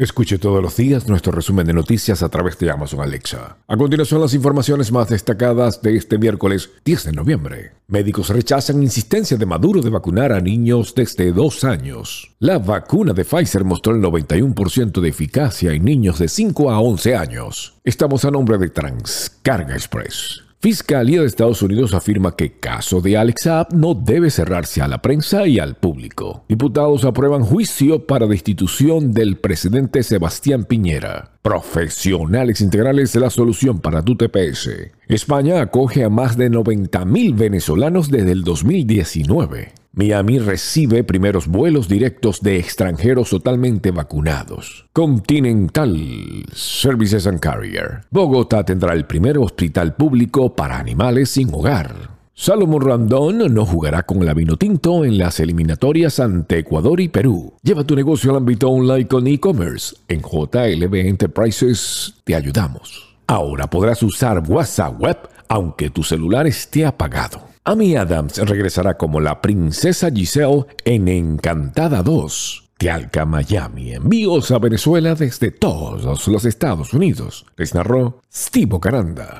Escuche todos los días nuestro resumen de noticias a través de Amazon Alexa. A continuación, las informaciones más destacadas de este miércoles 10 de noviembre. Médicos rechazan insistencia de Maduro de vacunar a niños desde dos años. La vacuna de Pfizer mostró el 91% de eficacia en niños de 5 a 11 años. Estamos a nombre de Transcarga Express. Fiscalía de Estados Unidos afirma que caso de Alex Saab no debe cerrarse a la prensa y al público. Diputados aprueban juicio para destitución del presidente Sebastián Piñera. Profesionales integrales la solución para tu TPS. España acoge a más de 90.000 venezolanos desde el 2019. Miami recibe primeros vuelos directos de extranjeros totalmente vacunados. Continental Services and Carrier. Bogotá tendrá el primer hospital público para animales sin hogar. Salomón Randón no jugará con la vino tinto en las eliminatorias ante Ecuador y Perú. Lleva tu negocio al ámbito online con e-commerce. En JLB Enterprises te ayudamos. Ahora podrás usar WhatsApp Web aunque tu celular esté apagado. Amy Adams regresará como la princesa Giselle en Encantada 2. Tealca, Miami. Envíos a Venezuela desde todos los Estados Unidos. Les narró Steve Caranda.